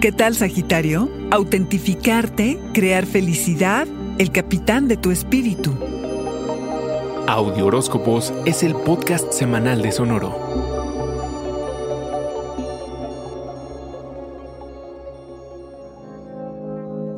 ¿Qué tal, Sagitario? Autentificarte, crear felicidad, el capitán de tu espíritu. Audio Horóscopos es el podcast semanal de Sonoro.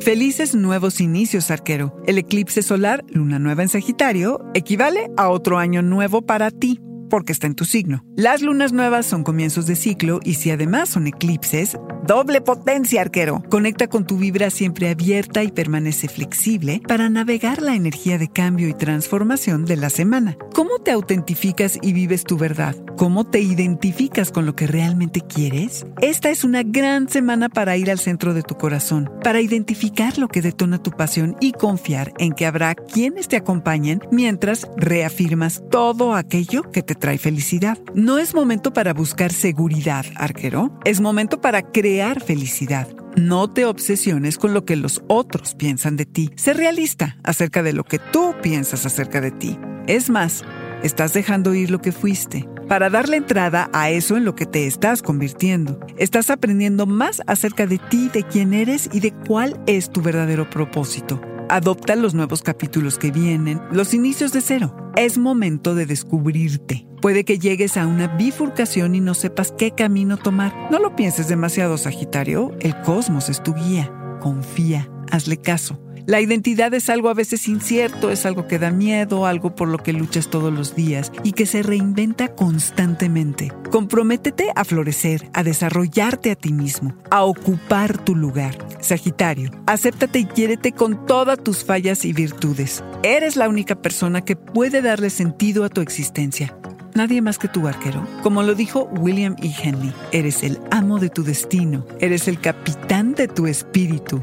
Felices nuevos inicios, arquero. El eclipse solar, luna nueva en Sagitario, equivale a otro año nuevo para ti porque está en tu signo. Las lunas nuevas son comienzos de ciclo y si además son eclipses, doble potencia, arquero. Conecta con tu vibra siempre abierta y permanece flexible para navegar la energía de cambio y transformación de la semana. ¿Cómo te autentificas y vives tu verdad? ¿Cómo te identificas con lo que realmente quieres? Esta es una gran semana para ir al centro de tu corazón, para identificar lo que detona tu pasión y confiar en que habrá quienes te acompañen mientras reafirmas todo aquello que te trae felicidad. No es momento para buscar seguridad, arquero. Es momento para crear felicidad. No te obsesiones con lo que los otros piensan de ti. Sé realista acerca de lo que tú piensas acerca de ti. Es más, estás dejando ir lo que fuiste para darle entrada a eso en lo que te estás convirtiendo. Estás aprendiendo más acerca de ti, de quién eres y de cuál es tu verdadero propósito. Adopta los nuevos capítulos que vienen, los inicios de cero. Es momento de descubrirte. Puede que llegues a una bifurcación y no sepas qué camino tomar. No lo pienses demasiado, Sagitario. El cosmos es tu guía. Confía, hazle caso. La identidad es algo a veces incierto, es algo que da miedo, algo por lo que luchas todos los días y que se reinventa constantemente. Comprométete a florecer, a desarrollarte a ti mismo, a ocupar tu lugar. Sagitario, acéptate y quiérete con todas tus fallas y virtudes. Eres la única persona que puede darle sentido a tu existencia. Nadie más que tu arquero. Como lo dijo William E. Henley, eres el amo de tu destino, eres el capitán de tu espíritu.